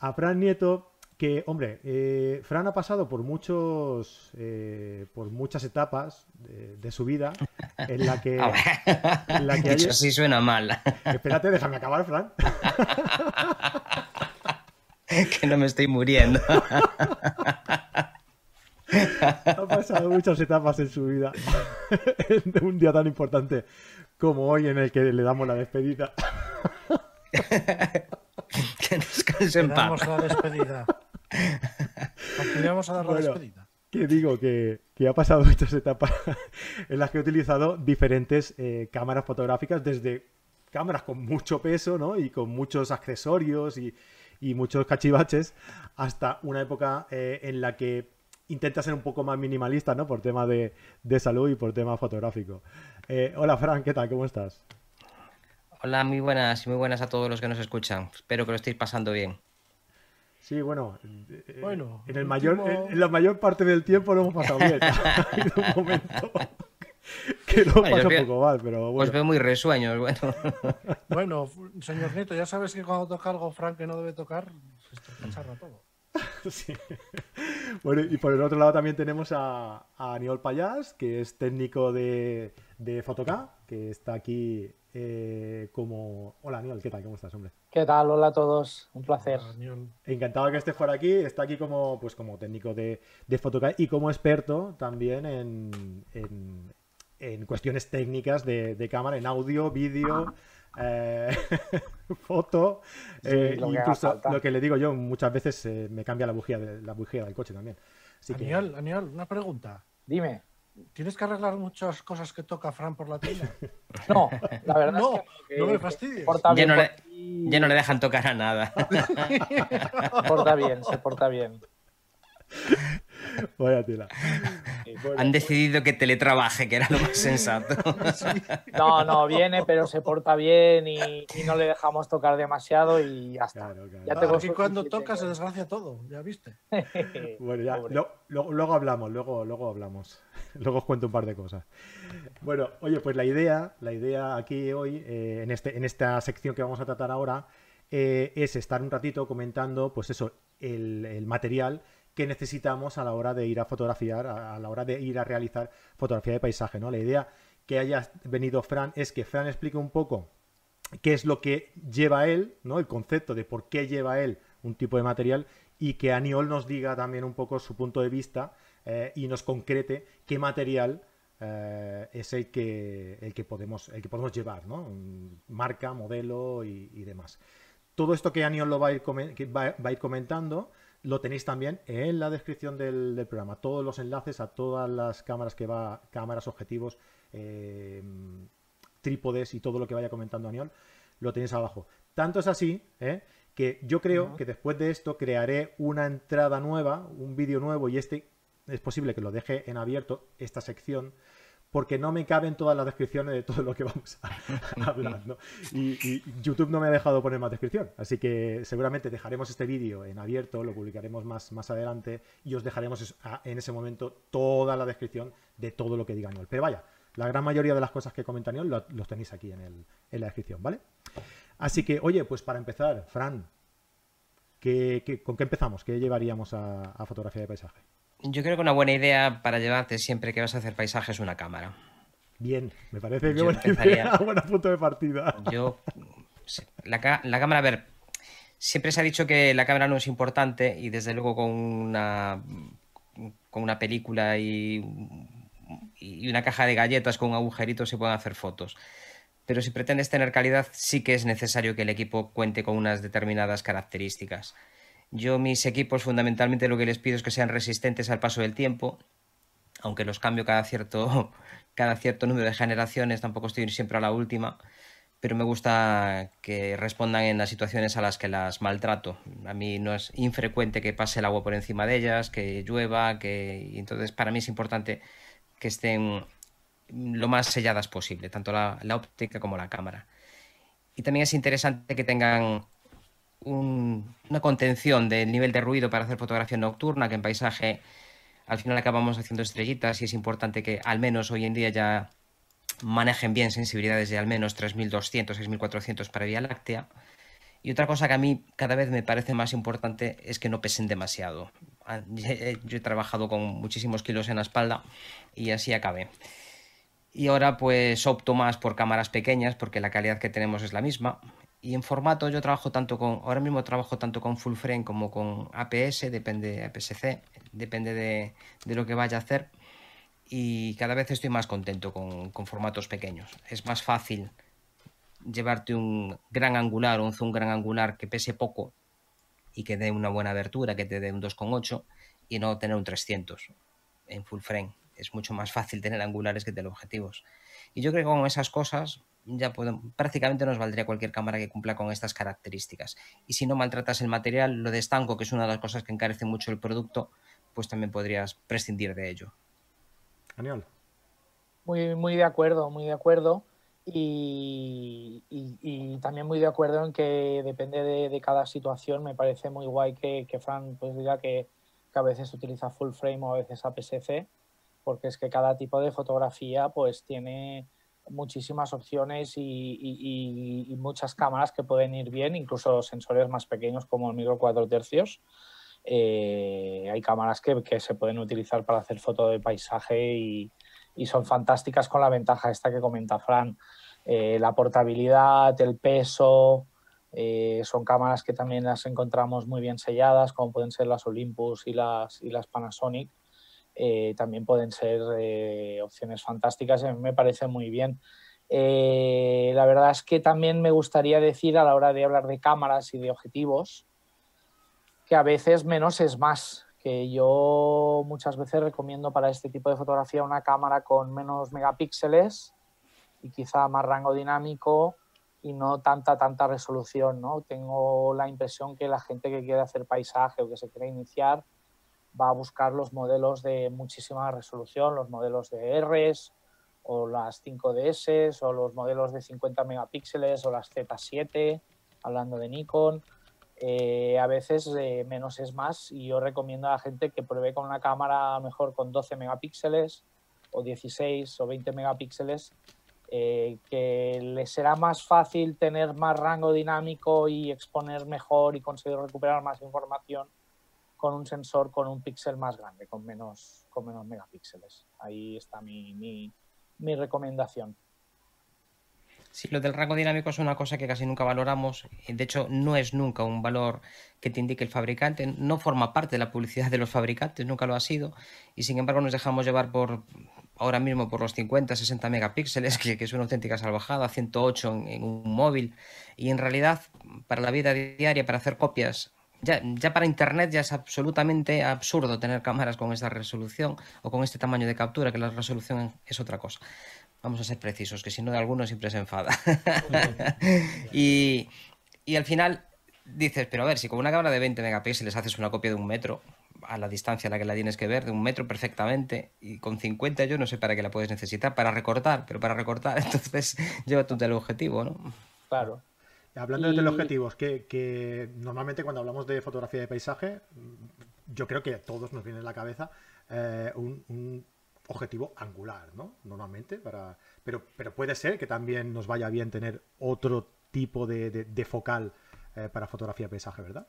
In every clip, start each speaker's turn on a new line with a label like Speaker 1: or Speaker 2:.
Speaker 1: a Fran Nieto, que, hombre, eh, Fran ha pasado por muchos, eh, por muchas etapas de, su vida en la que,
Speaker 2: en la que Dicho así suena mal.
Speaker 1: Espérate, déjame acabar, Fran.
Speaker 2: que no me estoy muriendo.
Speaker 1: ha pasado muchas etapas en su vida de un día tan importante como hoy en el que le damos la despedida.
Speaker 2: Que nos en
Speaker 3: paz. la despedida. vamos a dar la despedida.
Speaker 1: Que digo que, ha pasado muchas etapas en las que he utilizado diferentes eh, cámaras fotográficas, desde cámaras con mucho peso ¿no? y con muchos accesorios y, muchos cachivaches, hasta una época eh, en la que intenta ser un poco más minimalista, ¿no? Por tema de, salud y por tema fotográfico. Eh, hola, Fran, ¿qué tal? ¿Cómo estás?
Speaker 2: Hola, muy buenas y muy buenas a todos los que nos escuchan. Espero que lo estéis pasando bien.
Speaker 1: Sí, bueno, eh, bueno en, el mayor, en, la mayor parte del tiempo lo hemos pasado bien. Habido un momento que lo pasó un poco mal, pero bueno.
Speaker 2: Os veo muy resueños, bueno.
Speaker 3: bueno, señor Nieto, ya sabes que cuando toca algo Frank que no debe tocar, se echarra todo.
Speaker 1: Sí. Bueno, y por el otro lado también tenemos a, a Aniol Payas, que es técnico de, de que está aquí eh, como... Hola, Aniol, ¿qué tal? ¿Cómo estás, hombre?
Speaker 4: ¿Qué tal? Hola a todos, un placer.
Speaker 1: Encantado que estés por aquí, está aquí como, pues, como técnico de, de y como experto también en, en, cuestiones técnicas de, de, cámara, en audio, vídeo... Eh, foto, eh, lo incluso lo que le digo yo, muchas veces eh, me cambia la bujía, de, la bujía del coche también.
Speaker 3: Aniol, una pregunta.
Speaker 4: Dime.
Speaker 3: ¿Tienes que arreglar muchas cosas que toca Fran por la tienda?
Speaker 4: No, la verdad
Speaker 3: no,
Speaker 4: es
Speaker 3: que no, me fastidies.
Speaker 2: Ya no, le, ya no, le, dejan tocar a nada.
Speaker 4: Se porta bien, se porta bien.
Speaker 1: Vaya tela.
Speaker 2: Han decidido que teletrabaje, que era lo más sensato.
Speaker 4: No, no, viene, pero se porta bien y, no le dejamos tocar demasiado y ya está.
Speaker 3: Ya cuando toca se desgracia todo, ya viste.
Speaker 1: bueno, ya, luego hablamos, luego, luego hablamos. Luego os cuento un par de cosas. Bueno, oye, pues la idea, la idea aquí hoy, eh, en, este, en esta sección que vamos a tratar ahora, eh, es estar un ratito comentando, pues eso, el, el material que necesitamos a la hora de ir a fotografiar, a, la hora de ir a realizar fotografía de paisaje, ¿no? La idea que haya venido Fran es que Fran explique un poco qué es lo que lleva él, ¿no? El concepto de por qué lleva él un tipo de material y que Aniol nos diga también un poco su punto de vista eh, y nos concrete qué material eh, es el que, el, que podemos, el que podemos llevar, ¿no? Marca, modelo y, demás. Todo esto que Aniol lo va a ir, va a ir comentando lo tenéis también en la descripción del, programa. Todos los enlaces a todas las cámaras que va, cámaras, objetivos, eh, trípodes y todo lo que vaya comentando Aniol, lo tenéis abajo. Tanto es así, ¿eh? que yo creo que después de esto crearé una entrada nueva, un vídeo nuevo, y este es posible que lo deje en abierto, esta sección, porque no me caben todas las descripciones de todo lo que vamos a, hablar. ¿no? Y, YouTube no me ha dejado poner más descripción, así que seguramente dejaremos este vídeo en abierto, lo publicaremos más, más adelante y os dejaremos en ese momento toda la descripción de todo lo que diga Noel. Pero vaya, la gran mayoría de las cosas que comenta Noel los tenéis aquí en, el, en, la descripción, ¿vale? Así que, oye, pues para empezar, Fran, con qué empezamos? ¿Qué llevaríamos a fotografía de paisaje?
Speaker 2: Yo creo que una buena idea para llevarte siempre que vas a hacer paisajes es una cámara.
Speaker 1: Bien, me parece que buena idea, buena punto de partida.
Speaker 2: Yo, la, cámara, a ver, siempre se ha dicho que la cámara no es importante y desde luego con una, con una película y, y una caja de galletas con un agujerito se pueden hacer fotos. Pero si pretendes tener calidad, sí que es necesario que el equipo cuente con unas determinadas características. Yo mis equipos fundamentalmente lo que les pido es que sean resistentes al paso del tiempo, aunque los cambio cada cierto, cada cierto número de generaciones, tampoco estoy siempre a la última, pero me gusta que respondan en las situaciones a las que las maltrato. A mí no es infrecuente que pase el agua por encima de ellas, que llueva, que entonces para mí es importante que estén lo más selladas posible, tanto la, la óptica como la cámara. Y también es interesante que tengan una contención del nivel de ruido para hacer fotografía nocturna, que en paisaje al final acabamos haciendo estrellitas y es importante que al menos hoy en día ya manejen bien sensibilidades de al menos 3200, 6400 para Vía Láctea. Y otra cosa que a mí cada vez me parece más importante es que no pesen demasiado. Ah, yo he trabajado con muchísimos kilos en la espalda y así acabé. Y ahora pues opto más por cámaras pequeñas porque la calidad que tenemos es la misma. Y en formato yo trabajo tanto con, ahora mismo trabajo tanto con full frame como con APS, depende de APS-C, depende de, de, lo que vaya a hacer. Y cada vez estoy más contento con, con formatos pequeños. Es más fácil llevarte un gran angular un zoom gran angular que pese poco y que dé una buena abertura, que te dé un 2,8 y no tener un 300 en full frame es mucho más fácil tener angulares que teleobjetivos. Y yo creo que con esas cosas ya prácticamente nos valdría cualquier cámara que cumpla con estas características. Y si no maltratas el material, lo de estanco, que es una de las cosas que encarece mucho el producto, pues también podrías prescindir de ello.
Speaker 1: Genial.
Speaker 4: Muy, muy de acuerdo, muy de acuerdo. Y, también muy de acuerdo en que depende de, cada situación. Me parece muy guay que, que Fran pues diga que, que, a veces utiliza full frame o a veces APS-C porque es que cada tipo de fotografía pues tiene muchísimas opciones y, muchas cámaras que pueden ir bien, incluso sensores más pequeños como el micro 4 tercios. Eh, hay cámaras que, se pueden utilizar para hacer foto de paisaje y, son fantásticas con la ventaja esta que comenta Fran, eh, la portabilidad, el peso, eh, son cámaras que también las encontramos muy bien selladas, como pueden ser las Olympus y las, y las Panasonic. Eh, también pueden ser eh, opciones fantásticas. A mí me parece muy bien. Eh, la verdad es que también me gustaría decir a la hora de hablar de cámaras y de objetivos que a veces menos es más. Que yo muchas veces recomiendo para este tipo de fotografía una cámara con menos megapíxeles y quizá más rango dinámico y no tanta, tanta resolución. ¿no? Tengo la impresión que la gente que quiere hacer paisaje o que se quiere iniciar va a buscar los modelos de muchísima resolución, los modelos de Rs o las 5DS o los modelos de 50 megapíxeles o las Z7, hablando de Nikon. Eh, a veces eh, menos es más y yo recomiendo a la gente que pruebe con una cámara mejor con 12 megapíxeles o 16 o 20 megapíxeles eh, que le será más fácil tener más rango dinámico y exponer mejor y conseguir recuperar más información con un sensor con un píxel más grande, con menos, con menos megapíxeles. Ahí está mi, mi, recomendación.
Speaker 2: Sí, lo del rango dinámico es una cosa que casi nunca valoramos. De hecho, no es nunca un valor que te indique el fabricante. No forma parte de la publicidad de los fabricantes, nunca lo ha sido. Y sin embargo, nos dejamos llevar por ahora mismo por los 50, 60 megapíxeles, que, es una auténtica salvajada, 108 en, en, un móvil. Y en realidad, para la vida diaria, para hacer copias ya, ya, para Internet ya es absolutamente absurdo tener cámaras con esta resolución o con este tamaño de captura, que la resolución es otra cosa. Vamos a ser precisos, que si no de alguno siempre se enfada. y, y al final dices, pero a ver, si con una cámara de 20 megapíxeles haces una copia de un metro, a la distancia a la que la tienes que ver, de un metro perfectamente, y con 50 yo no sé para qué la puedes necesitar, para recortar, pero para recortar, entonces llévate un teleobjetivo, ¿no?
Speaker 4: Claro.
Speaker 1: Hablando de teleobjetivos, que, que normalmente cuando hablamos de fotografía de paisaje, yo creo que a todos nos viene en la cabeza eh, un, objetivo angular, ¿no? Normalmente, para, pero, pero puede ser que también nos vaya bien tener otro tipo de, focal eh, para fotografía de paisaje, ¿verdad?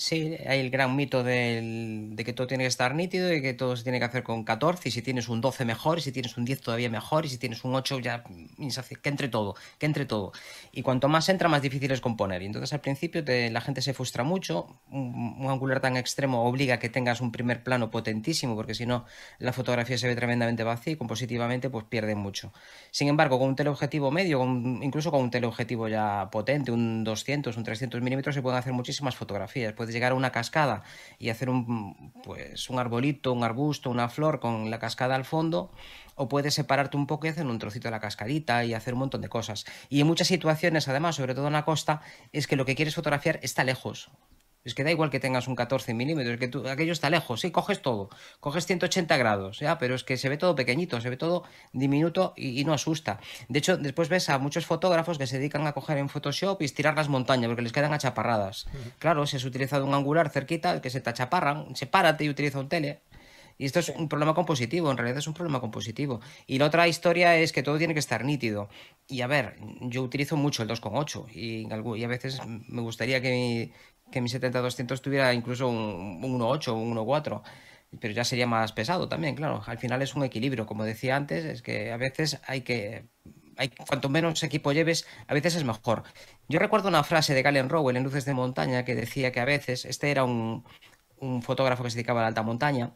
Speaker 2: Sí, hay el gran mito de que todo tiene que estar nítido y que todo se tiene que hacer con 14 y si tienes un 12 mejor y si tienes un 10 todavía mejor y si tienes un 8 ya que entre todo, que entre todo. Y cuanto más entra más difícil es componer. Y entonces al principio la gente se frustra mucho, un, angular tan extremo obliga a que tengas un primer plano potentísimo porque si no la fotografía se ve tremendamente vacía y compositivamente pues pierde mucho. Sin embargo, con un teleobjetivo medio, incluso con un teleobjetivo ya potente, un 200, un 300 milímetros se pueden hacer muchísimas fotografías llegar a una cascada y hacer un, pues, un arbolito, un arbusto, una flor con la cascada al fondo, o puedes separarte un poco y hacer un trocito de la cascadita y hacer un montón de cosas. Y en muchas situaciones, además, sobre todo en la costa, es que lo que quieres fotografiar está lejos. Es que da igual que tengas un 14 milímetros, que tú, aquello está lejos, sí, coges todo, coges 180 grados, ya, pero es que se ve todo pequeñito, se ve todo diminuto y, no asusta. De hecho, después ves a muchos fotógrafos que se dedican a coger en Photoshop y estirar las montañas porque les quedan achaparradas. Claro, si has utilizado un angular cerquita, que se te achaparran, sepárate y utiliza un tele Y esto es un problema compositivo, en realidad es un problema compositivo. Y la otra historia es que todo tiene que estar nítido. Y a ver, yo utilizo mucho el 2.8 y, y, a veces me gustaría que mi, que mi 70-200 tuviera incluso un, un 1.8 o un 1.4 pero ya sería más pesado también, claro. Al final es un equilibrio, como decía antes, es que a veces hay que hay, cuanto menos equipo lleves, a veces es mejor. Yo recuerdo una frase de Galen Rowell en Luces de Montaña que decía que a veces, este era un, un fotógrafo que se dedicaba a la alta montaña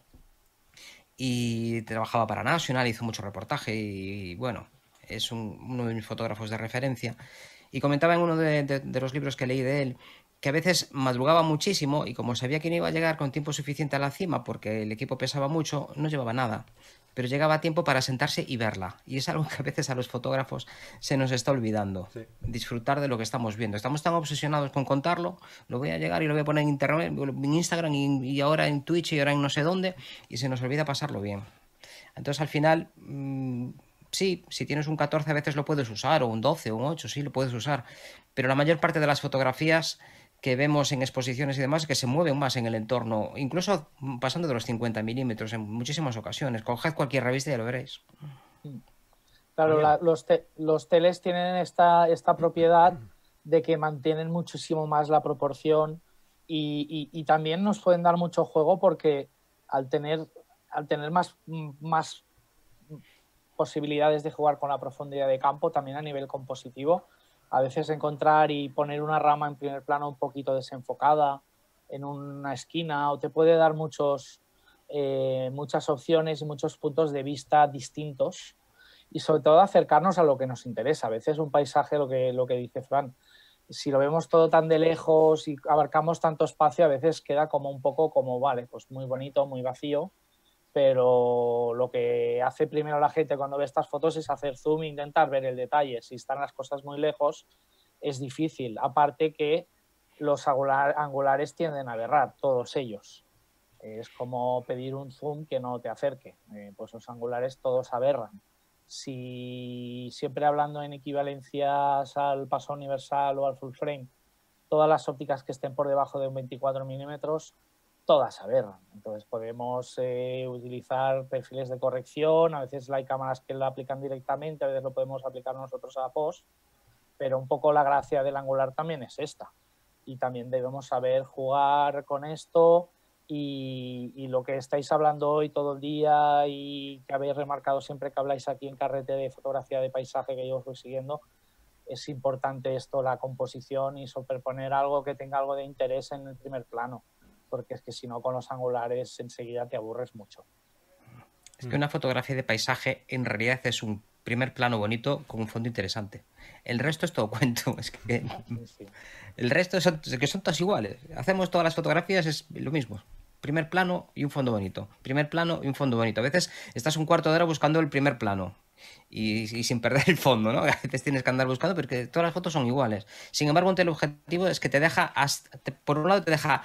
Speaker 2: y trabajaba para National, hizo mucho reportaje y, bueno, es uno de mis fotógrafos de referencia. Y comentaba en uno de, de, los libros que leí de él que a veces madrugaba muchísimo y como sabía que no iba a llegar con tiempo suficiente a la cima porque el equipo pesaba mucho, no llevaba nada pero llegaba a tiempo para sentarse y verla. Y es algo que a veces a los fotógrafos se nos está olvidando. Disfrutar de lo que estamos viendo. Estamos tan obsesionados con contarlo, lo voy a llegar y lo voy a poner en internet, en Instagram y, ahora en Twitch y ahora en no sé dónde, y se nos olvida pasarlo bien. Entonces al final, mm, sí, si tienes un 14 a veces lo puedes usar, o un 12 o un 8, sí, lo puedes usar, pero la mayor parte de las fotografías que vemos en exposiciones y demás que se mueven más en el entorno, incluso pasando de los 50 milímetros en muchísimas ocasiones. Coged cualquier revista y ya lo veréis.
Speaker 4: Claro, los, los, teles tienen esta, esta propiedad de que mantienen muchísimo más la proporción y, y, también nos pueden dar mucho juego porque al tener, al tener más, más posibilidades de jugar con la profundidad de campo, también a nivel compositivo, a veces encontrar y poner una rama en primer plano un poquito desenfocada en una esquina o te puede dar muchos, eh, muchas opciones y muchos puntos de vista distintos y sobre todo acercarnos a lo que nos interesa. A veces un paisaje, lo que, lo que dice Fran, si lo vemos todo tan de lejos y abarcamos tanto espacio, a veces queda como un poco como, vale, pues muy bonito, muy vacío, pero lo que hace primero la gente cuando ve estas fotos es hacer zoom e intentar ver el detalle. Si están las cosas muy lejos, es difícil. Aparte que los angulares tienden a aberrar, todos ellos. Es como pedir un zoom que no te acerque. Eh, pues los angulares todos aberran. Si siempre hablando en equivalencias al paso universal o al full frame, todas las ópticas que estén por debajo de un 24 milímetros todas aberran. Entonces podemos eh, utilizar perfiles de corrección, a veces hay cámaras que la aplican directamente, a veces lo podemos aplicar nosotros a post, pero un poco la gracia del angular también es esta. Y también debemos saber jugar con esto y, lo que estáis hablando hoy todo el día y que habéis remarcado siempre que habláis aquí en carrete de fotografía de paisaje que yo os voy siguiendo, es importante esto, la composición y superponer algo que tenga algo de interés en el primer plano porque es que si no con los angulares enseguida te aburres mucho.
Speaker 2: Es que una fotografía de paisaje en realidad es un primer plano bonito con un fondo interesante. El resto es todo cuento. Es que el resto es que son todas iguales. Hacemos todas las fotografías es lo mismo. Primer plano y un fondo bonito. Primer plano y un fondo bonito. A veces estás un cuarto de hora buscando el primer plano. Y, sin perder el fondo, ¿no? A veces tienes que andar buscando porque todas las fotos son iguales. Sin embargo, un teleobjetivo es que te deja, por un lado te deja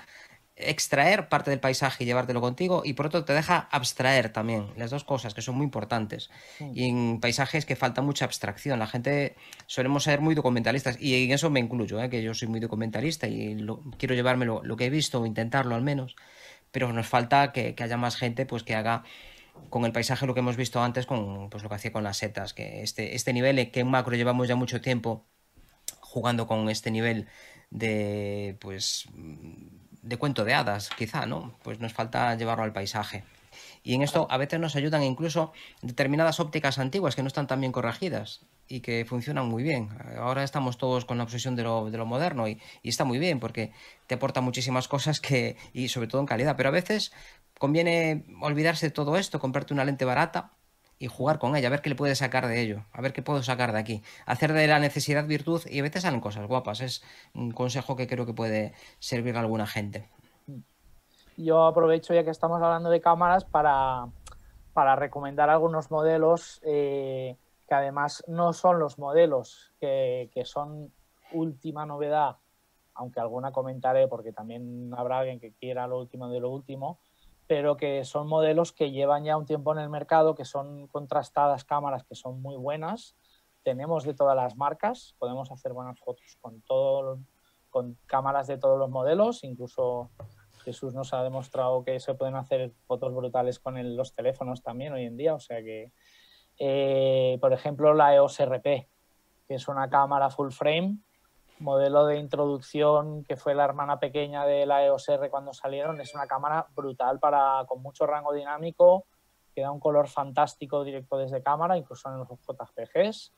Speaker 2: extraer parte del paisaje y llevártelo contigo y por otro te deja abstraer también, las dos cosas que son muy importantes. Y en paisajes que falta mucha abstracción, la gente solemos ser muy documentalistas y en eso me incluyo, ¿eh? que yo soy muy documentalista y quiero llevarme lo, que he visto o intentarlo al menos, pero nos falta que, haya más gente pues que haga con el paisaje lo que hemos visto antes con pues lo que hacía con las setas, que este, este nivel que en macro llevamos ya mucho tiempo jugando con este nivel de pues de cuento de hadas, quizá, ¿no? Pues nos falta llevarlo al paisaje. Y en esto a veces nos ayudan incluso determinadas ópticas antiguas que no están tan bien corregidas y que funcionan muy bien. Ahora estamos todos con la obsesión de lo, de lo moderno y, y, está muy bien porque te aporta muchísimas cosas que, y sobre todo en calidad. Pero a veces conviene olvidarse de todo esto, comprarte una lente barata y jugar con ella, a ver qué le puede sacar de ello, a ver qué puedo sacar de aquí. Hacer de la necesidad virtud y a veces salen cosas guapas. Es un consejo que creo que puede servir a alguna gente.
Speaker 4: Yo aprovecho ya que estamos hablando de cámaras para, para recomendar algunos modelos eh, que además no son los modelos que, que son última novedad, aunque alguna comentaré porque también habrá alguien que quiera lo último de lo último, pero que son modelos que llevan ya un tiempo en el mercado, que son contrastadas cámaras que son muy buenas. Tenemos de todas las marcas, podemos hacer buenas fotos con, todo, con cámaras de todos los modelos, incluso Jesús nos ha demostrado que se pueden hacer fotos brutales con los teléfonos también hoy en día, o sea que, eh, por ejemplo, la EOS RP, que es una cámara full frame, modelo de introducción que fue la hermana pequeña de la EOS R cuando salieron, es una cámara brutal para, con mucho rango dinámico, que da un color fantástico directo desde cámara, incluso en los JPGs,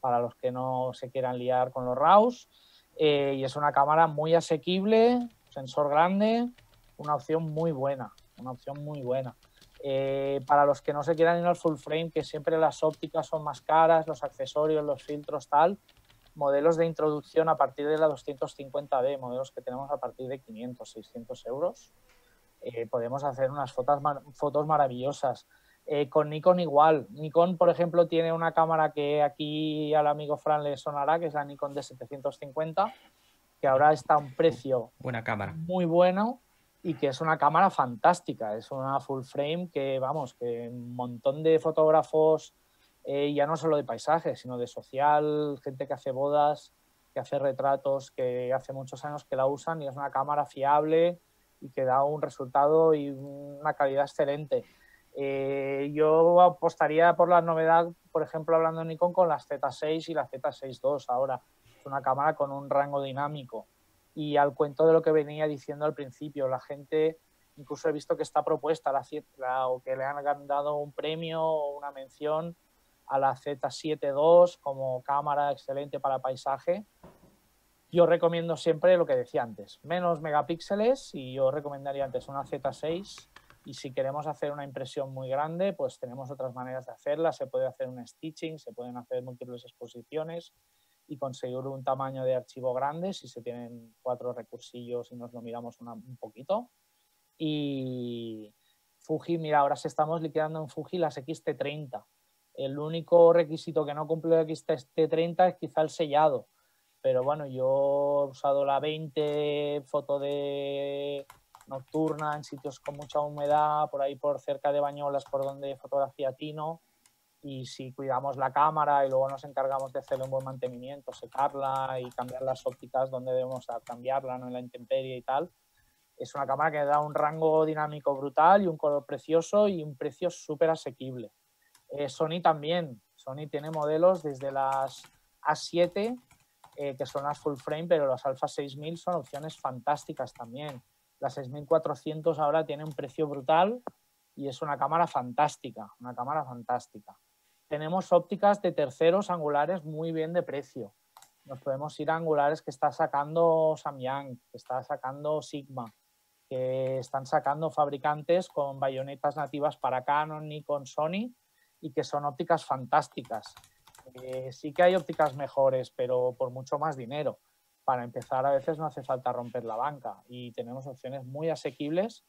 Speaker 4: para los que no se quieran liar con los RAWs. Eh, y es una cámara muy asequible, sensor grande, una opción muy buena, una opción muy buena. Eh, para los que no se quieran ir al full frame, que siempre las ópticas son más caras, los accesorios, los filtros, tal, modelos de introducción a partir de la 250D, modelos que tenemos a partir de 500, 600 euros, eh, podemos hacer unas fotos, fotos maravillosas. Eh, con Nikon igual. Nikon, por ejemplo, tiene una cámara que aquí al amigo Fran le sonará, que es la Nikon D750, que ahora está a un precio
Speaker 2: Buena cámara.
Speaker 4: muy bueno y que es una cámara fantástica. Es una full frame que, vamos, que un montón de fotógrafos, eh, ya no solo de paisaje, sino de social, gente que hace bodas, que hace retratos, que hace muchos años que la usan y es una cámara fiable y que da un resultado y una calidad excelente. Eh, yo apostaría por la novedad, por ejemplo, hablando de Nikon, con las Z6 y la Z6 II ahora es una cámara con un rango dinámico. Y al cuento de lo que venía diciendo al principio, la gente, incluso he visto que está propuesta la, o que le han dado un premio o una mención a la Z7 II como cámara excelente para paisaje. Yo recomiendo siempre lo que decía antes, menos megapíxeles y yo recomendaría antes una Z6 y si queremos hacer una impresión muy grande, pues tenemos otras maneras de hacerla. Se puede hacer un stitching, se pueden hacer múltiples exposiciones y conseguir un tamaño de archivo grande si se tienen cuatro recursillos y nos lo miramos un poquito. Y Fuji, mira, ahora se estamos liquidando en Fuji las XT30. El único requisito que no cumple la XT30 es quizá el sellado. Pero bueno, yo he usado la 20 foto de nocturna en sitios con mucha humedad, por ahí por cerca de Bañolas, por donde fotografía Tino y si cuidamos la cámara y luego nos encargamos de hacerle un buen mantenimiento, secarla y cambiar las ópticas donde debemos cambiarla, ¿no? en la intemperie y tal, es una cámara que da un rango dinámico brutal y un color precioso y un precio súper asequible. Eh, Sony también, Sony tiene modelos desde las A7, eh, que son las full frame, pero las Alpha 6000 son opciones fantásticas también. Las 6400 ahora tiene un precio brutal y es una cámara fantástica, una cámara fantástica tenemos ópticas de terceros angulares muy bien de precio. Nos podemos ir a angulares que está sacando Samyang, que está sacando Sigma, que están sacando fabricantes con bayonetas nativas para Canon, Nikon, Sony y que son ópticas fantásticas. Eh, sí que hay ópticas mejores, pero por mucho más dinero. Para empezar, a veces no hace falta romper la banca y tenemos opciones muy asequibles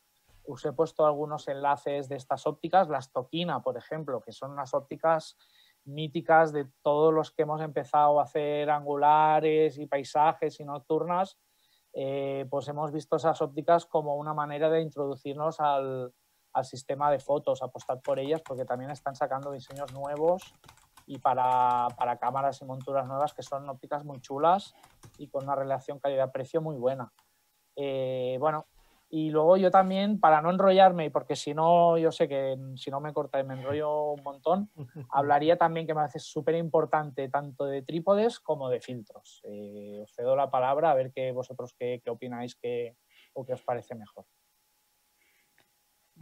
Speaker 4: os he puesto algunos enlaces de estas ópticas, las Tokina, por ejemplo, que son unas ópticas míticas de todos los que hemos empezado a hacer angulares y paisajes y nocturnas, eh, pues hemos visto esas ópticas como una manera de introducirnos al, al, sistema de fotos, apostar por ellas, porque también están sacando diseños nuevos y para, para cámaras y monturas nuevas que son ópticas muy chulas y con una relación calidad-precio muy buena. Eh, bueno, y luego yo también, para no enrollarme, y porque si no, yo sé que si no me corta y me enrollo un montón, hablaría también que me parece súper importante tanto de trípodes como de filtros. Eh, os cedo la palabra a ver qué vosotros qué, qué opináis que, o qué os parece mejor.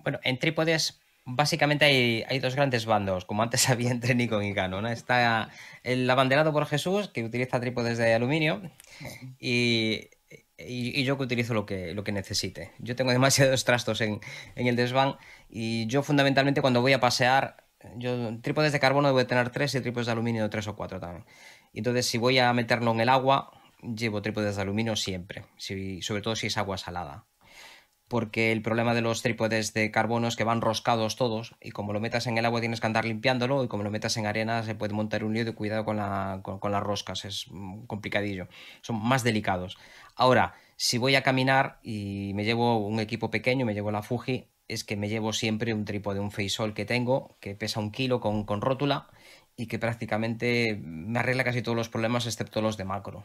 Speaker 2: Bueno, en trípodes básicamente hay, hay, dos grandes bandos, como antes había entre Nikon y Canon. Está el abanderado por Jesús, que utiliza trípodes de aluminio, y yo que utilizo lo que, lo que necesite. Yo tengo demasiados trastos en, en, el desván y yo fundamentalmente cuando voy a pasear, yo trípodes de carbono debo tener tres y trípodes de aluminio tres o cuatro también. Entonces si voy a meterlo en el agua, llevo trípodes de aluminio siempre, si, sobre todo si es agua salada porque el problema de los trípodes de carbono es que van roscados todos y como lo metas en el agua tienes que andar limpiándolo y como lo metas en arena se puede montar un lío de cuidado con, la, con, las roscas, es complicadillo, son más delicados. Ahora, si voy a caminar y me llevo un equipo pequeño, me llevo la Fuji, es que me llevo siempre un trípode, un Feisol que tengo, que pesa un kilo con, con rótula y que prácticamente me arregla casi todos los problemas excepto los de macro.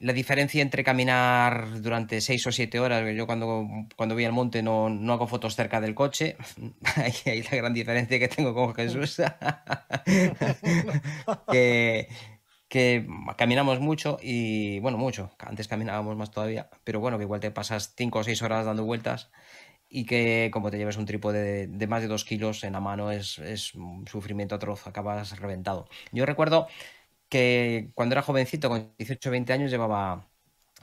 Speaker 2: La diferencia entre caminar durante seis o siete horas, yo cuando, cuando voy al monte no, no hago fotos cerca del coche, ahí hay la gran diferencia que tengo con Jesús, que, que caminamos mucho y bueno, mucho, antes caminábamos más todavía, pero bueno, que igual te pasas cinco o seis horas dando vueltas y que como te lleves un trípode de, más de dos kilos en la mano es, es un sufrimiento atroz, acabas reventado. Yo recuerdo que cuando era jovencito, con 18 o 20 años, llevaba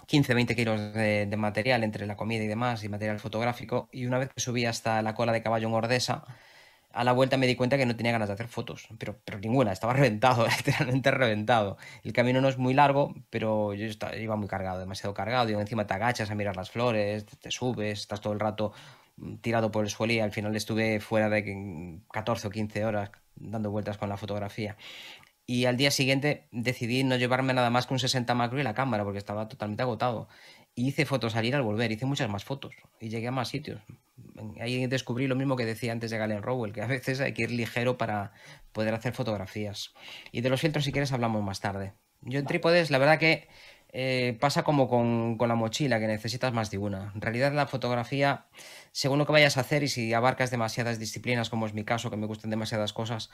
Speaker 2: 15, 20 kilos de, material entre la comida y demás, y material fotográfico, y una vez que subí hasta la cola de caballo en Ordesa, a la vuelta me di cuenta que no tenía ganas de hacer fotos, pero, pero ninguna, estaba reventado, literalmente reventado. El camino no es muy largo, pero yo estaba, iba muy cargado, demasiado cargado, y encima te agachas a mirar las flores, te, subes, estás todo el rato mm, tirado por el suelo y al final estuve fuera de 14 o 15 horas dando vueltas con la fotografía y al día siguiente decidí no llevarme nada más que un 60 macro y la cámara porque estaba totalmente agotado. Y hice fotos al ir al volver, hice muchas más fotos y llegué a más sitios. Ahí descubrí lo mismo que decía antes de Galen Rowell, que a veces hay que ir ligero para poder hacer fotografías. Y de los filtros, si quieres, hablamos más tarde. Yo en trípodes, la verdad que eh, pasa como con, con, la mochila, que necesitas más de una. En realidad la fotografía, según lo que vayas a hacer y si abarcas demasiadas disciplinas, como es mi caso, que me gustan demasiadas cosas,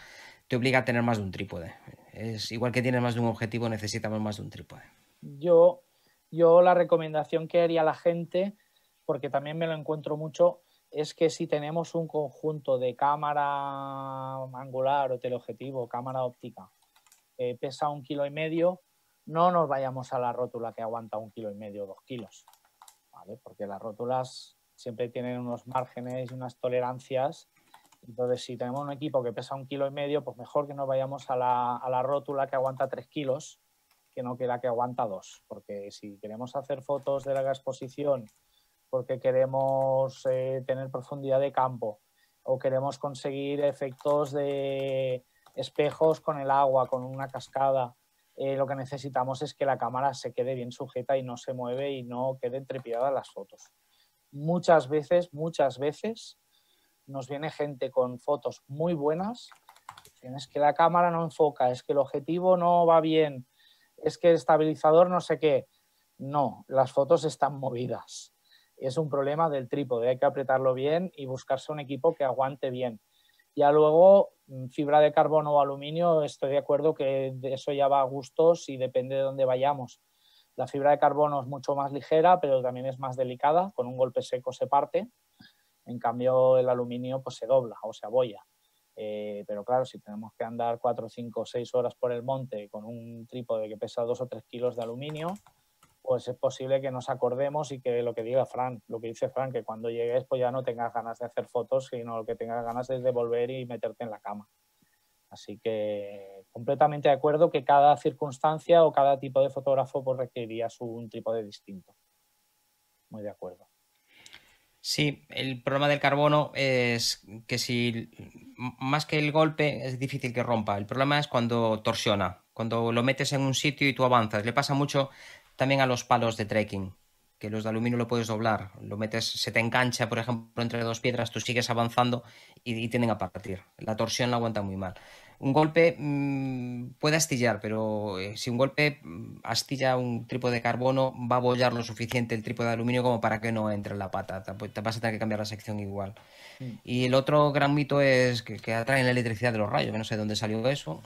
Speaker 2: te obliga a tener más de un trípode. Es igual que tienes más de un objetivo, necesitamos más de un trípode.
Speaker 4: Yo, yo la recomendación que haría a la gente, porque también me lo encuentro mucho, es que si tenemos un conjunto de cámara angular o teleobjetivo, cámara óptica, que pesa un kilo y medio, no nos vayamos a la rótula que aguanta un kilo y medio o dos kilos, ¿vale? porque las rótulas siempre tienen unos márgenes y unas tolerancias. Entonces, si tenemos un equipo que pesa un kilo y medio, pues mejor que no vayamos a la, la rótula que aguanta tres kilos, que no queda que aguanta dos. Porque si queremos hacer fotos de larga exposición, porque queremos eh, tener profundidad de campo o queremos conseguir efectos de espejos con el agua, con una cascada, eh, lo que necesitamos es que la cámara se quede bien sujeta y no se mueve y no quede entrepidadas las fotos. Muchas veces, muchas veces nos viene gente con fotos muy buenas, es que la cámara no enfoca, es que el objetivo no va bien, es que el estabilizador no sé qué. No, las fotos están movidas. Es un problema del trípode, hay que apretarlo bien y buscarse un equipo que aguante bien. Ya luego, mm, fibra de carbono o aluminio, estoy de acuerdo que eso ya va a gustos y depende de dónde vayamos. La fibra de carbono es mucho más ligera, pero también es más delicada, con un golpe seco se parte. En cambio, el aluminio pues, se dobla o se abolla. Eh, pero claro, si tenemos que andar 4, 5, 6 horas por el monte con un trípode que pesa 2 o 3 kilos de aluminio, pues es posible que nos acordemos y que lo que diga Fran, lo que dice Fran, que cuando llegues pues ya no tengas ganas de hacer fotos, sino lo que tengas ganas es de volver y meterte en la cama. Así que completamente de acuerdo que cada circunstancia o cada tipo de fotógrafo pues requeriría un trípode distinto. Muy de acuerdo.
Speaker 2: Sí, el problema del carbono es que si más que el golpe es difícil que rompa. El problema es cuando torsiona, cuando lo metes en un sitio y tú avanzas. Le pasa mucho también a los palos de trekking, que los de aluminio lo puedes doblar, lo metes, se te engancha, por ejemplo, entre dos piedras, tú sigues avanzando y, tienden a partir. La torsión la aguanta muy mal. Un golpe mmm, puede astillar, pero eh, si un golpe mm, astilla un trípode de carbono, va a bollar lo suficiente el trípode de aluminio como para que no entre en la pata. Te, vas a tener que cambiar la sección igual. Mm. Y el otro gran mito es que, que atraen la electricidad de los rayos, que no sé dónde salió eso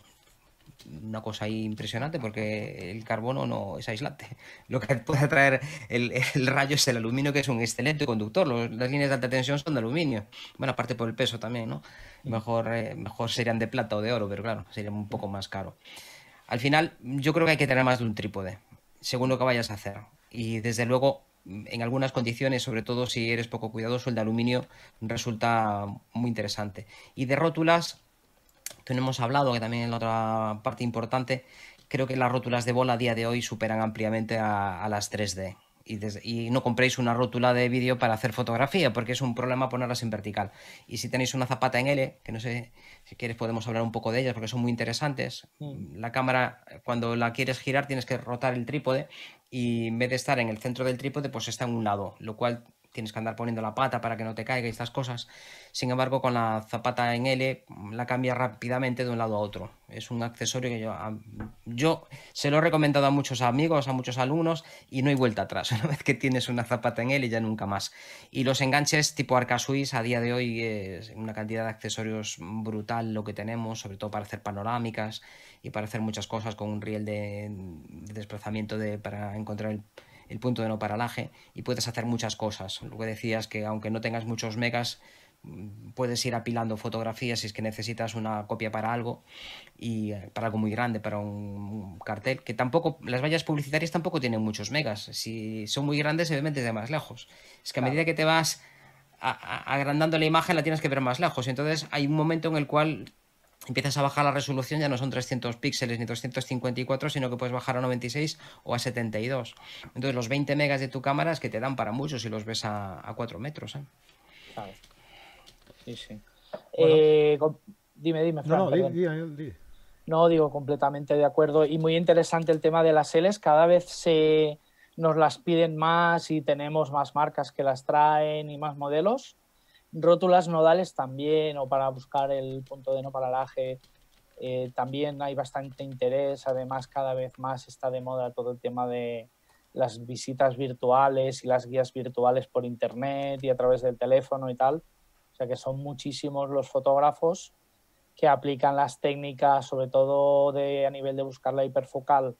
Speaker 2: una cosa ahí impresionante porque el carbono no es aislante. Lo que puede atraer el, rayo es el aluminio, que es un excelente conductor. las líneas de alta tensión son de aluminio. Bueno, aparte por el peso también, ¿no? Mejor, eh, mejor serían de plata o de oro, pero claro, sería un poco más caro. Al final, yo creo que hay que tener más de un trípode, según lo que vayas a hacer. Y desde luego, en algunas condiciones, sobre todo si eres poco cuidadoso, el de aluminio resulta muy interesante. Y de rótulas, que no hemos hablado, que también es la otra parte importante, creo que las rótulas de bola a día de hoy superan ampliamente a, las 3D. Y, no compréis una rótula de vídeo para hacer fotografía, porque es un problema ponerlas en vertical. Y si tenéis una zapata en L, que no sé si quieres podemos hablar un poco de ellas, porque son muy interesantes. Mm. La cámara, cuando la quieres girar, tienes que rotar el trípode y en vez de estar en el centro del trípode, pues está en un lado, lo cual tienes que andar poniendo la pata para que no te caiga y estas cosas. Sin embargo, con la zapata en L la cambia rápidamente de un lado a otro. Es un accesorio que yo, yo se lo he recomendado a muchos amigos, a muchos alumnos y no hay vuelta atrás. Una vez que tienes una zapata en L ya nunca más. Y los enganches tipo Arca Swiss a día de hoy es una cantidad de accesorios brutal lo que tenemos, sobre todo para hacer panorámicas y para hacer muchas cosas con un riel de, desplazamiento de, para encontrar el el punto de no paralaje y puedes hacer muchas cosas. Lo que decías que aunque no tengas muchos megas, mm, puedes ir apilando fotografías si es que necesitas una copia para algo y eh, para algo muy grande, para un cartel, que tampoco, las vallas publicitarias tampoco tienen muchos megas. Si son muy grandes, se ven desde más lejos. Es que a medida que te vas agrandando la imagen, la tienes que ver más lejos. Entonces hay un momento en el cual empiezas a bajar la resolución, ya no son 300 píxeles ni 254, sino que puedes bajar a 96 o a 72. Entonces los 20 megas de tu cámara es que te dan para mucho si los ves a, 4 metros. ¿eh?
Speaker 4: Sí, sí. Eh, dime, dime.
Speaker 1: no, no,
Speaker 4: no, digo, completamente de acuerdo. Y muy interesante el tema de las Ls. Cada vez se nos las piden más y tenemos más marcas que las traen y más modelos rótulas nodales también, o para buscar el punto de no paralaje, eh, también hay bastante interés. Además, cada vez más está de moda todo el tema de las visitas virtuales y las guías virtuales por internet y a través del teléfono y tal. O sea que son muchísimos los fotógrafos que aplican las técnicas, sobre todo de, a nivel de buscar la hiperfocal,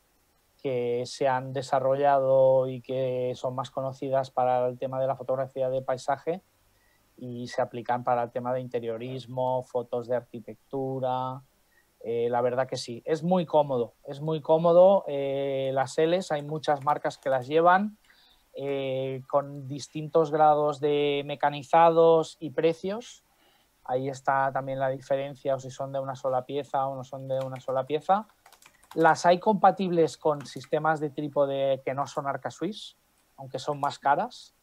Speaker 4: que se han desarrollado y que son más conocidas para el tema de la fotografía de paisaje y se aplican para el tema de interiorismo, fotos de arquitectura. Eh, la verdad que sí, es muy cómodo, es muy cómodo. Eh, las Ls, hay muchas marcas que las llevan eh, con distintos grados de mecanizados y precios. Ahí está también la diferencia, o si son de una sola pieza o no son de una sola pieza. Las hay compatibles con sistemas de trípode que no son Arca Swiss, aunque son más caras.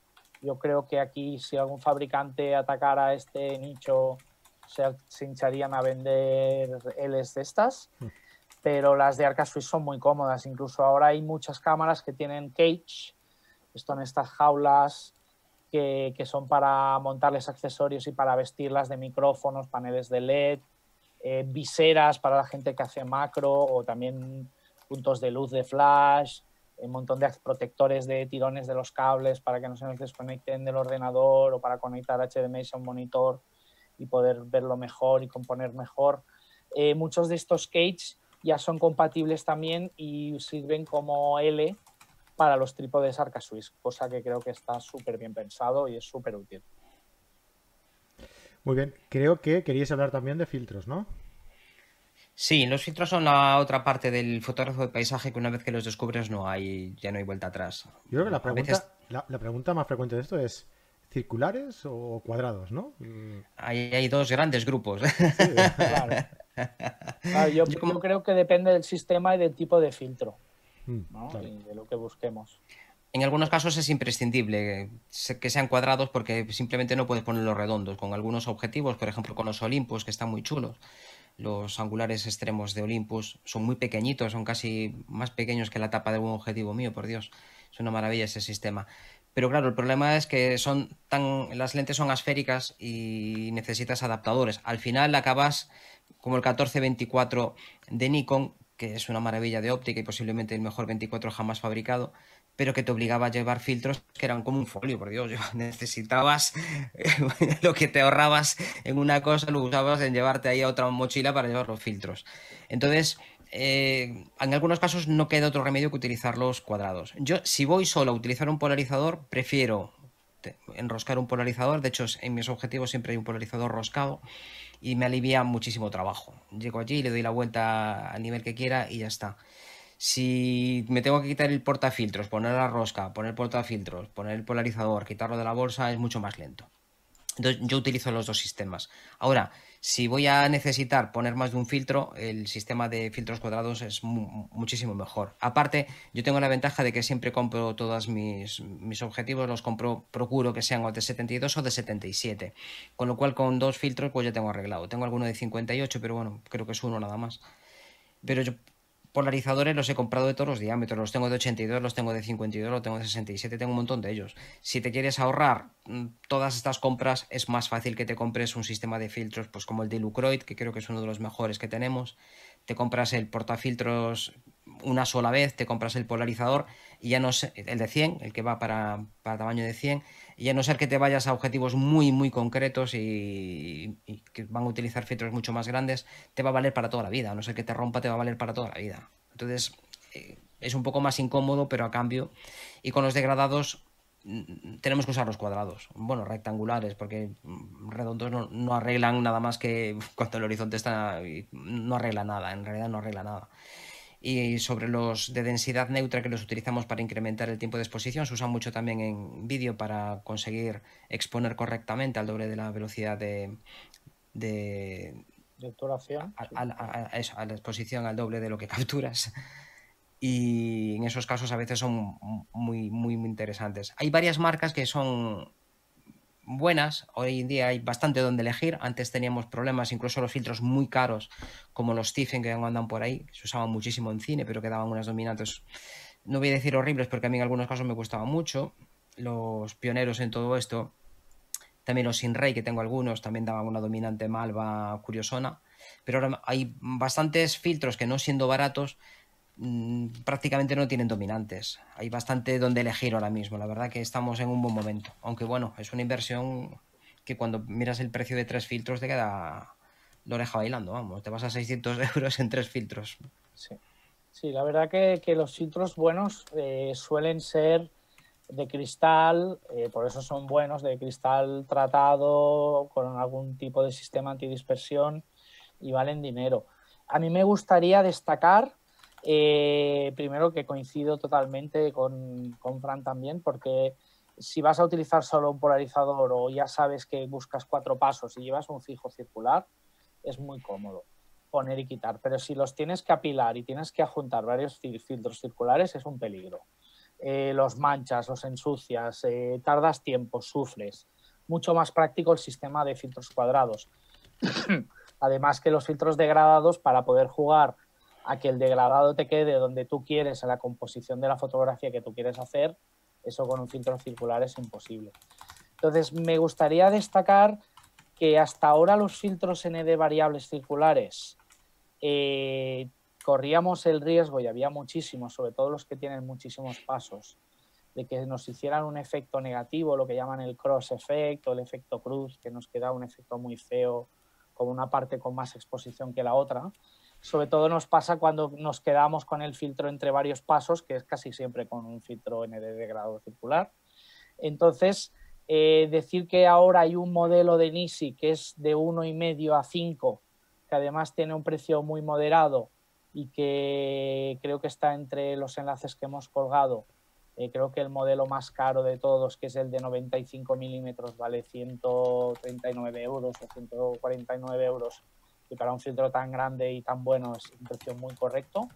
Speaker 4: Yo creo que aquí si algún fabricante atacara este nicho se, hincharían a vender Ls de estas, hmm. pero las de Arca Swiss son muy cómodas. Incluso ahora hay muchas cámaras que tienen cage, son estas jaulas que, que, son para montarles accesorios y para vestirlas de micrófonos, paneles de LED, eh, viseras para la gente que hace macro o también puntos de luz de flash un montón de protectores de tirones de los cables para que no se nos desconecten del ordenador o para conectar HDMI a un monitor y poder verlo mejor y componer mejor. Eh, muchos de estos cage ya son compatibles también y sirven como L para los trípodes Arca Swiss, cosa que creo que está súper bien pensado y es súper útil.
Speaker 1: Muy bien, creo que queríais hablar también de filtros, ¿no?
Speaker 2: Sí, los filtros son la otra parte del fotógrafo de paisaje que una vez que los descubres no hay, ya no hay vuelta atrás.
Speaker 1: Yo creo que la pregunta, la, pregunta más frecuente de esto es circulares o cuadrados, ¿no?
Speaker 2: Hay, dos grandes grupos.
Speaker 4: yo, creo que depende del sistema y del tipo de filtro, mm, Y de lo que busquemos.
Speaker 2: En algunos casos es imprescindible que sean cuadrados porque simplemente no puedes ponerlos redondos. Con algunos objetivos, por ejemplo con los Olympus, que están muy chulos, los angulares extremos de Olympus son muy pequeñitos, son casi más pequeños que la tapa de un objetivo mío, por Dios. Es una maravilla ese sistema. Pero claro, el problema es que son tan, las lentes son esféricas y necesitas adaptadores. Al final acabas como el 1424 de Nikon, que es una maravilla de óptica y posiblemente el mejor 24 jamás fabricado, pero que te obligaba a llevar filtros que eran como un folio, por Dios, necesitabas lo que te ahorrabas en una cosa, lo usabas en llevarte ahí a otra mochila para llevar los filtros. Entonces, eh, en algunos casos no queda otro remedio que utilizar los cuadrados. Yo, si voy solo a utilizar un polarizador, prefiero enroscar un polarizador. De hecho, en mis objetivos siempre hay un polarizador roscado y me alivia muchísimo trabajo. Llego allí, le doy la vuelta al nivel que quiera y ya está. Si me tengo que quitar el portafiltros, poner la rosca, poner portafiltros, poner el polarizador, quitarlo de la bolsa, es mucho más lento. Entonces yo utilizo los dos sistemas. Ahora, si voy a necesitar poner más de un filtro, el sistema de filtros cuadrados es muchísimo mejor. Aparte, yo tengo la ventaja de que siempre compro todos mis, mis, objetivos, los compro, procuro que sean o de 72 o de 77. Con lo cual, con dos filtros, pues ya tengo arreglado. Tengo alguno de 58, pero bueno, creo que es uno nada más. Pero yo polarizadores los he comprado de todos los diámetros. Los tengo de 82, los tengo de 52, los tengo de 67, tengo un montón de ellos. Si te quieres ahorrar mm, todas estas compras, es más fácil que te compres un sistema de filtros pues como el de Lucroid, que creo que es uno de los mejores que tenemos. Te compras el portafiltros una sola vez, te compras el polarizador y ya no sé, el de 100, el que va para, para tamaño de 100, y a no ser que te vayas a objetivos muy, muy concretos y, que van a utilizar filtros mucho más grandes, te va a valer para toda la vida. A no ser que te rompa, te va a valer para toda la vida. Entonces, eh, es un poco más incómodo, pero a cambio. Y con los degradados mm, tenemos que usar los cuadrados, bueno, rectangulares, porque redondos no, no, arreglan nada más que cuando el horizonte está, no arregla nada, en realidad no arregla nada y sobre los de densidad neutra que los utilizamos para incrementar el tiempo de exposición. Se usan mucho también en vídeo para conseguir exponer correctamente al doble de la velocidad de, de, A, la exposición al doble de lo que capturas. Y en esos casos a veces son muy, muy, muy interesantes. Hay varias marcas que son buenas. Hoy en día hay bastante donde elegir. Antes teníamos problemas, incluso los filtros muy caros, como los Stephen que andan por ahí, se usaban muchísimo en cine, pero quedaban unas dominantes, no voy a decir horribles, porque a mí en algunos casos me gustaba mucho. Los pioneros en todo esto, también los Sin Rey, que tengo algunos, también daban una dominante malva curiosona. Pero ahora hay bastantes filtros que no siendo baratos, Mm, prácticamente no tienen dominantes. Hay bastante donde elegir ahora mismo. La verdad que estamos en un buen momento. Aunque bueno, es una inversión que cuando miras el precio de tres filtros te queda la oreja bailando. Vamos, te vas a 600 euros en tres filtros.
Speaker 4: Sí, sí la verdad que, los filtros buenos eh, suelen ser de cristal, eh, por eso son buenos, de cristal tratado con algún tipo de sistema antidispersión y valen dinero. A mí me gustaría destacar eh, primero que coincido totalmente con, con, Fran también, porque si vas a utilizar solo un polarizador o ya sabes que buscas cuatro pasos y llevas un fijo circular, es muy cómodo poner y quitar. Pero si los tienes que apilar y tienes que ajuntar varios filtros circulares, es un peligro. Eh, los manchas, los ensucias, eh, tardas tiempo, sufres. Mucho más práctico el sistema de filtros cuadrados. Además que los filtros degradados, para poder jugar a que el degradado te quede donde tú quieres en la composición de la fotografía que tú quieres hacer, eso con un filtro circular es imposible. Entonces, me gustaría destacar que hasta ahora los filtros ND variables circulares eh, corríamos el riesgo, y había muchísimos, sobre todo los que tienen muchísimos pasos, de que nos hicieran un efecto negativo, lo que llaman el cross effect o el efecto cruz, que nos queda un efecto muy feo, con una parte con más exposición que la otra sobre todo nos pasa cuando nos quedamos con el filtro entre varios pasos, que es casi siempre con un filtro ND de grado circular. Entonces, eh, decir que ahora hay un modelo de NISI que es de 1,5 a 5, que además tiene un precio muy moderado y que creo que está entre los enlaces que hemos colgado. Eh, creo que el modelo más caro de todos, que es el de 95 milímetros, vale 139 euros o 149 euros que para un filtro tan grande y tan bueno es un precio muy correcto.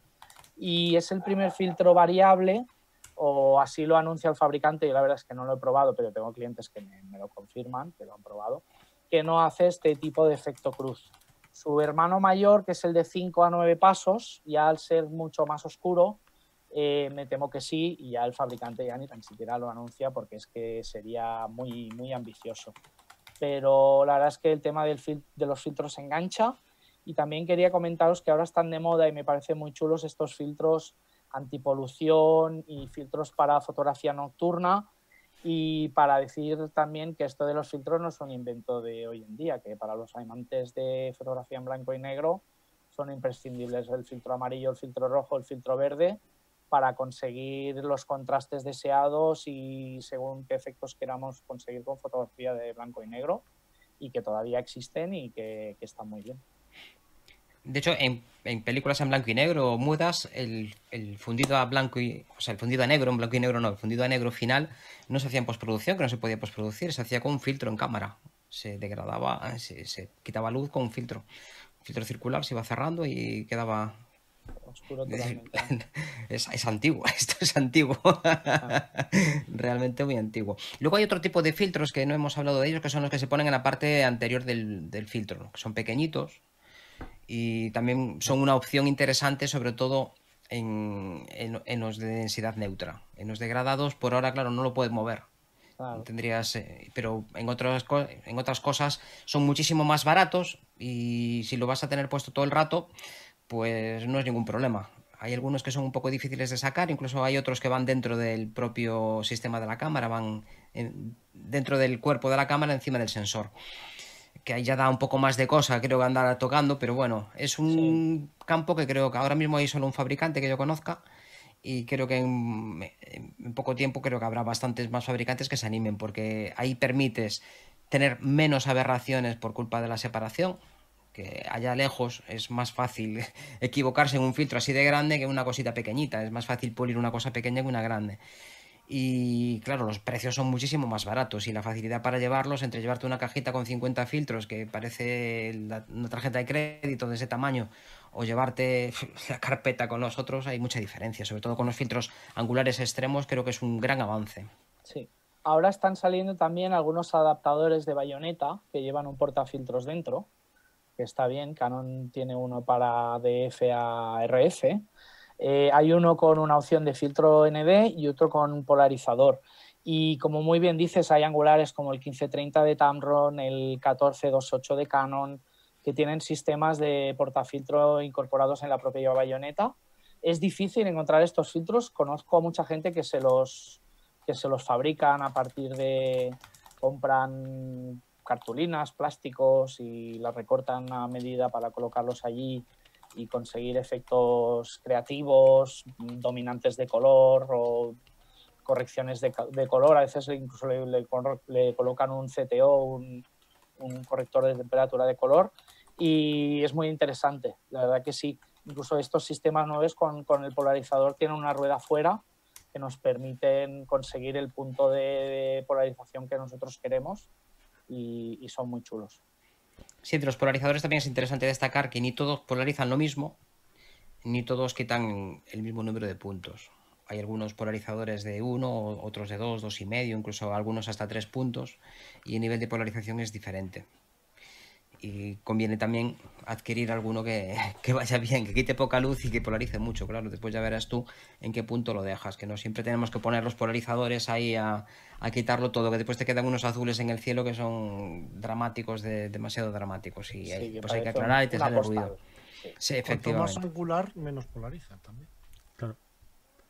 Speaker 4: Y es el primer filtro variable, o así lo anuncia el fabricante, y la verdad es que no lo he probado, pero tengo clientes que me, lo confirman, que lo han probado, que no hace este tipo de efecto cruz. Su hermano mayor, que es el de 5 a 9 pasos, ya al ser mucho más oscuro, eh, me temo que sí, y ya el fabricante ya ni tan siquiera lo anuncia porque es que sería muy, muy ambicioso pero la verdad es que el tema del de los filtros engancha. Y también quería comentaros que ahora están de moda y me parecen muy chulos estos filtros antipolución y filtros para fotografía nocturna. Y para decir también que esto de los filtros no es un invento de hoy en día, que para los amantes de fotografía en blanco y negro son imprescindibles el filtro amarillo, el filtro rojo, el filtro verde para conseguir los contrastes deseados y según qué efectos queramos conseguir con fotografía de blanco y negro y que todavía existen y que, están muy bien.
Speaker 2: De hecho, en, películas en blanco y negro mudas, el, fundido a blanco y. O sea, el fundido a negro, en blanco y negro no, el fundido a negro final no se hacía en postproducción, que no se podía postproducir, se hacía con un filtro en cámara. Se degradaba, se, se quitaba luz con un filtro. Un filtro circular se iba cerrando y quedaba Es, antiguo, esto es antiguo. Realmente muy antiguo. Luego hay otro tipo de filtros que no hemos hablado de ellos, que son los que se ponen en la parte anterior del, filtro, que son pequeñitos y también son una opción interesante, sobre todo en, en, los de densidad neutra. En los degradados, por ahora, claro, no lo puedes mover. Tendrías, eh, pero en, otras, en otras cosas son muchísimo más baratos y si lo vas a tener puesto todo el rato, pues no es ningún problema. Hay algunos que son un poco difíciles de sacar, incluso hay otros que van dentro del propio sistema de la cámara, van dentro del cuerpo de la cámara encima del sensor que ahí ya da un poco más de cosa, creo que andar tocando, pero bueno, es un campo que creo que ahora mismo hay solo un fabricante que yo conozca y creo que en, poco tiempo creo que habrá bastantes más fabricantes que se animen porque ahí permites tener menos aberraciones por culpa de la separación, que allá lejos es más fácil equivocarse en un filtro así de grande que en una cosita pequeñita, es más fácil pulir una cosa pequeña que una grande. Y claro, los precios son muchísimo más baratos y la facilidad para llevarlos, entre llevarte una cajita con 50 filtros que parece una tarjeta de crédito de ese tamaño o llevarte la carpeta con los otros, hay mucha diferencia, sobre todo con los filtros angulares extremos, creo que es un gran avance.
Speaker 4: Sí. Ahora están saliendo también algunos adaptadores de bayoneta que llevan un portafiltros dentro, que está bien. Canon tiene uno para DF a RF eh, hay uno con una opción de filtro ND y otro con polarizador. Y como muy bien dices, hay angulares como el 1530 de Tamron, el 1428 de Canon, que tienen sistemas de portafiltro incorporados en la propia bayoneta. Es difícil encontrar estos filtros. Conozco a mucha gente que se los, que se los fabrican a partir de... compran cartulinas, plásticos y las recortan a medida para colocarlos allí y conseguir efectos creativos, dominantes de color o correcciones de, color. A veces incluso le, colocan un CTO, un, corrector de temperatura de color y es muy interesante. La verdad que sí. Incluso estos sistemas nuevos con, el polarizador tienen una rueda afuera que nos permiten conseguir el punto de, polarización que nosotros queremos y son muy chulos.
Speaker 2: Sí, entre los polarizadores también es interesante destacar que ni todos polarizan lo mismo, ni todos quitan el mismo número de puntos. Hay algunos polarizadores de 1, otros de 2, 2,5, y medio, incluso algunos hasta 3 puntos, y el nivel de polarización es diferente y conviene también adquirir alguno que, vaya bien, que quite poca luz y que polarice mucho, claro, después ya verás tú en qué punto lo dejas, que no siempre tenemos que poner los polarizadores ahí a, quitarlo todo, que después te quedan unos azules en el cielo que son dramáticos, de, demasiado dramáticos y pues hay que aclarar y te sale ruido.
Speaker 3: Sí, efectivamente. Cuanto más angular, menos polariza también.
Speaker 2: Claro.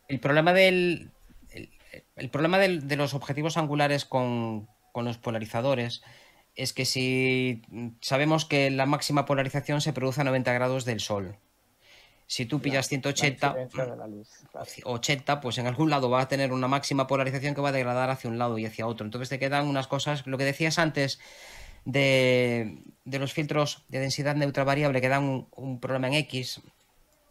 Speaker 2: El problema del... El, problema de los objetivos angulares con, con los polarizadores es que si sabemos que la máxima polarización se produce a 90 grados del sol. Si tú pillas 180, 80, pues en algún lado va a tener una máxima polarización que va a degradar hacia un lado y hacia otro. Entonces te quedan unas cosas, lo que decías antes de, los filtros de densidad neutra variable que dan un problema en X,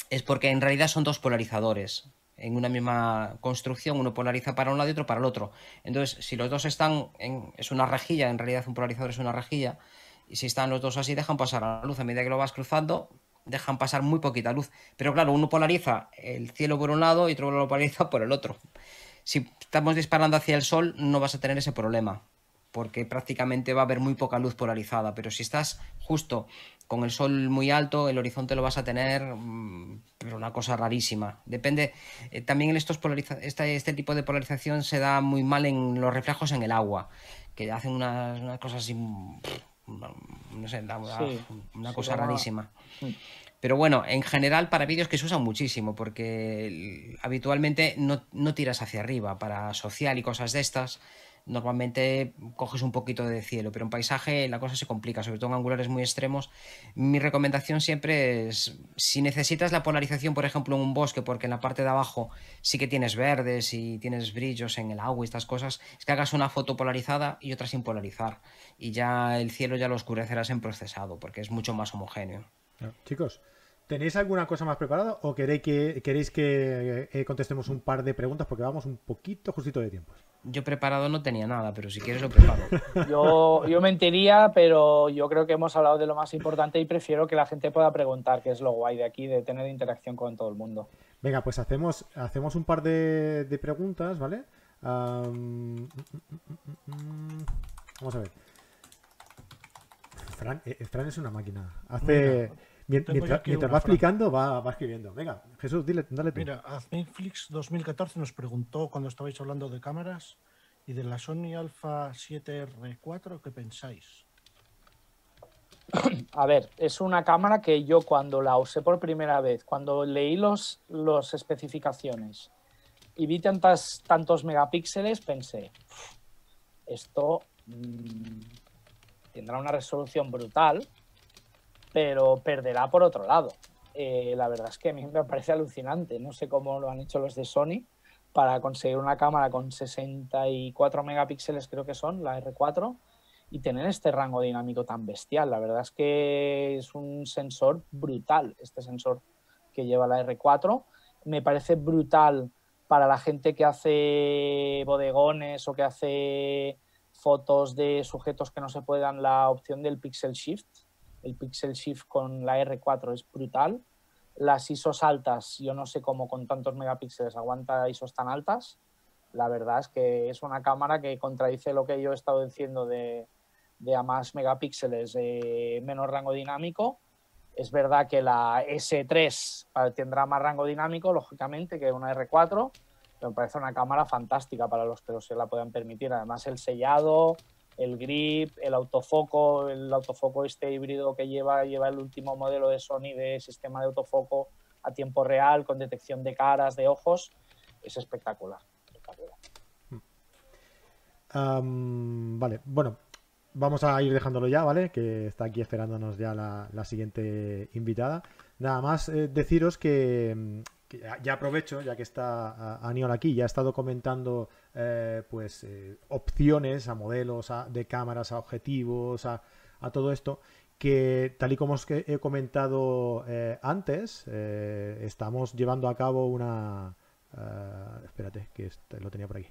Speaker 2: es porque en realidad son dos polarizadores en una misma construcción, uno polariza para un lado y otro para el otro. Entonces, si los dos están en, es una rejilla, en realidad un polarizador es una rejilla, y si están los dos así, dejan pasar la luz. A medida que lo vas cruzando, dejan pasar muy poquita luz. Pero claro, uno polariza el cielo por un lado y otro lo polariza por el otro. Si estamos disparando hacia el sol, no vas a tener ese problema porque prácticamente va a haber muy poca luz polarizada, pero si estás justo con el sol muy alto, el horizonte lo vas a tener, mm, pero una cosa rarísima. Depende, eh, también estos este, este, tipo de polarización se da muy mal en los reflejos en el agua, que hacen unas, cosas así, mm, no sé, una, cosa rarísima. Pero bueno, en general para vídeos que se usan muchísimo, porque habitualmente no, no tiras hacia arriba, para social y cosas de estas normalmente coges un poquito de cielo, pero en paisaje la cosa se complica, sobre todo en angulares muy extremos. Mi recomendación siempre es, si necesitas la polarización, por ejemplo, en un bosque, porque en la parte de abajo sí que tienes verdes y tienes brillos en el agua y estas cosas, es que hagas una foto polarizada y otra sin polarizar. Y ya el cielo ya lo oscurecerás en procesado, porque es mucho más homogéneo.
Speaker 1: Chicos, ¿Tenéis alguna cosa más preparada o queréis que, queréis que eh, contestemos un par de preguntas porque vamos un poquito justito de tiempo?
Speaker 2: Yo preparado no tenía nada, pero si quieres lo preparo.
Speaker 4: Yo, yo mentiría, pero yo creo que hemos hablado de lo más importante y prefiero que la gente pueda preguntar, que es lo guay de aquí, de tener interacción con todo el mundo.
Speaker 1: Venga, pues hacemos, hacemos un par de, preguntas, ¿vale? vamos a ver. Fran, eh, Fran, es una máquina. Hace... Mientras, va explicando, va, escribiendo. Venga, Jesús, dile, dale tú.
Speaker 3: Mira, Azmiflix 2014 nos preguntó cuando estabais hablando de cámaras y de la Sony Alpha 7R4, ¿qué pensáis?
Speaker 4: A ver, es una cámara que yo cuando la usé por primera vez, cuando leí los, los especificaciones y vi tantas, tantos megapíxeles, pensé, esto mm, tendrá una resolución brutal, pero perderá por otro lado. Eh, la verdad es que a mí me parece alucinante. No sé cómo lo han hecho los de Sony para conseguir una cámara con 64 megapíxeles, creo que son, la R4, y tener este rango dinámico tan bestial. La verdad es que es un sensor brutal, este sensor que lleva la R4. Me parece brutal para la gente que hace bodegones o que hace fotos de sujetos que no se puedan la opción del pixel shift. El pixel shift con la R4 es brutal. Las ISOs altas, yo no sé cómo con tantos megapíxeles aguanta ISOs tan altas. La verdad es que es una cámara que contradice lo que yo he estado diciendo de, de a más megapíxeles, de menos rango dinámico. Es verdad que la S3 tendrá más rango dinámico, lógicamente, que una R4, me parece una cámara fantástica para los que se la puedan permitir. Además, el sellado, el grip, el autofoco, el autofoco este híbrido que lleva, lleva el último modelo de Sony de sistema de autofoco a tiempo real, con detección de caras, de ojos, es espectacular.
Speaker 1: vale, bueno, vamos a ir dejándolo ya, ¿vale? Que está aquí esperándonos ya la, siguiente invitada. Nada más eh, deciros que, ya aprovecho, ya que está Aniol aquí, ya ha estado comentando eh, pues eh, opciones a modelos de cámaras, a objetivos, a, todo esto, que tal y como os he comentado eh, antes, estamos llevando a cabo una... espérate, que lo tenía por aquí.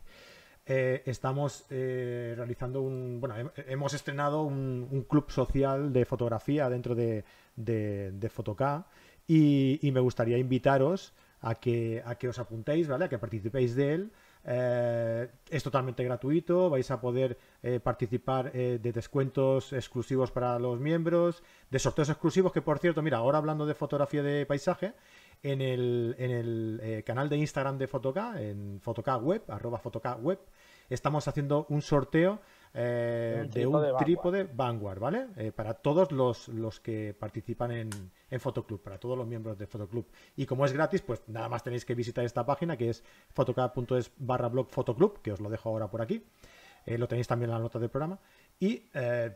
Speaker 1: estamos realizando un. Bueno, hemos estrenado un, club social de fotografía dentro de, de, y, me gustaría invitaros a que, a que os apuntéis, ¿vale? A que participéis de él. Eh, es totalmente gratuito, vais a poder eh, participar eh, de descuentos exclusivos para los miembros, de sorteos exclusivos que por cierto, mira, ahora hablando de fotografía de paisaje, en el, en el canal de Instagram de Fotoca, en Fotoca Web, arroba Fotoca Web, estamos haciendo un sorteo eh, de un trípode Vanguard, ¿vale? Eh, para todos los, los que participan en, en, Fotoclub, para todos los miembros de Fotoclub. Y como es gratis, pues nada más tenéis que visitar esta página que es fotoclub.es barra blog Fotoclub, que os lo dejo ahora por aquí. Eh, lo tenéis también en la nota del programa. Y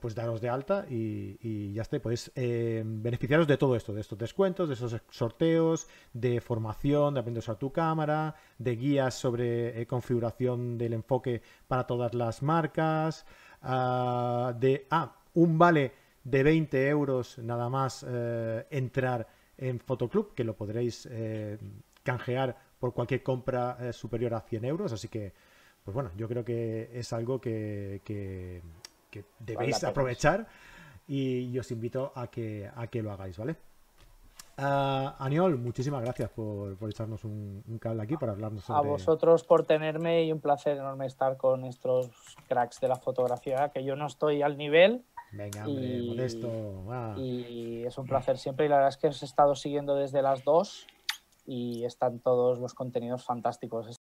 Speaker 1: pues daros de alta y, ya está. Podéis beneficiaros de todo esto, de estos descuentos, de esos sorteos, de formación, de aprender a usar tu cámara, de guías sobre configuración del enfoque para todas las marcas, ah, de ah, un vale de 20 euros nada más eh, entrar en Fotoclub, que lo podréis eh, canjear por cualquier compra eh, superior a 100 euros. Así que, pues bueno, yo creo que es algo que, debéis aprovechar y, os invito a que, a que lo hagáis, ¿vale? Uh, Aniol, muchísimas gracias por, echarnos un, cable aquí para hablarnos
Speaker 4: sobre... A vosotros por tenerme y un placer enorme estar con estos cracks de la fotografía, que yo no estoy al nivel.
Speaker 1: Venga, hombre, modesto.
Speaker 4: Y es un placer siempre y la verdad es que os he estado siguiendo desde las dos y están todos los contenidos fantásticos.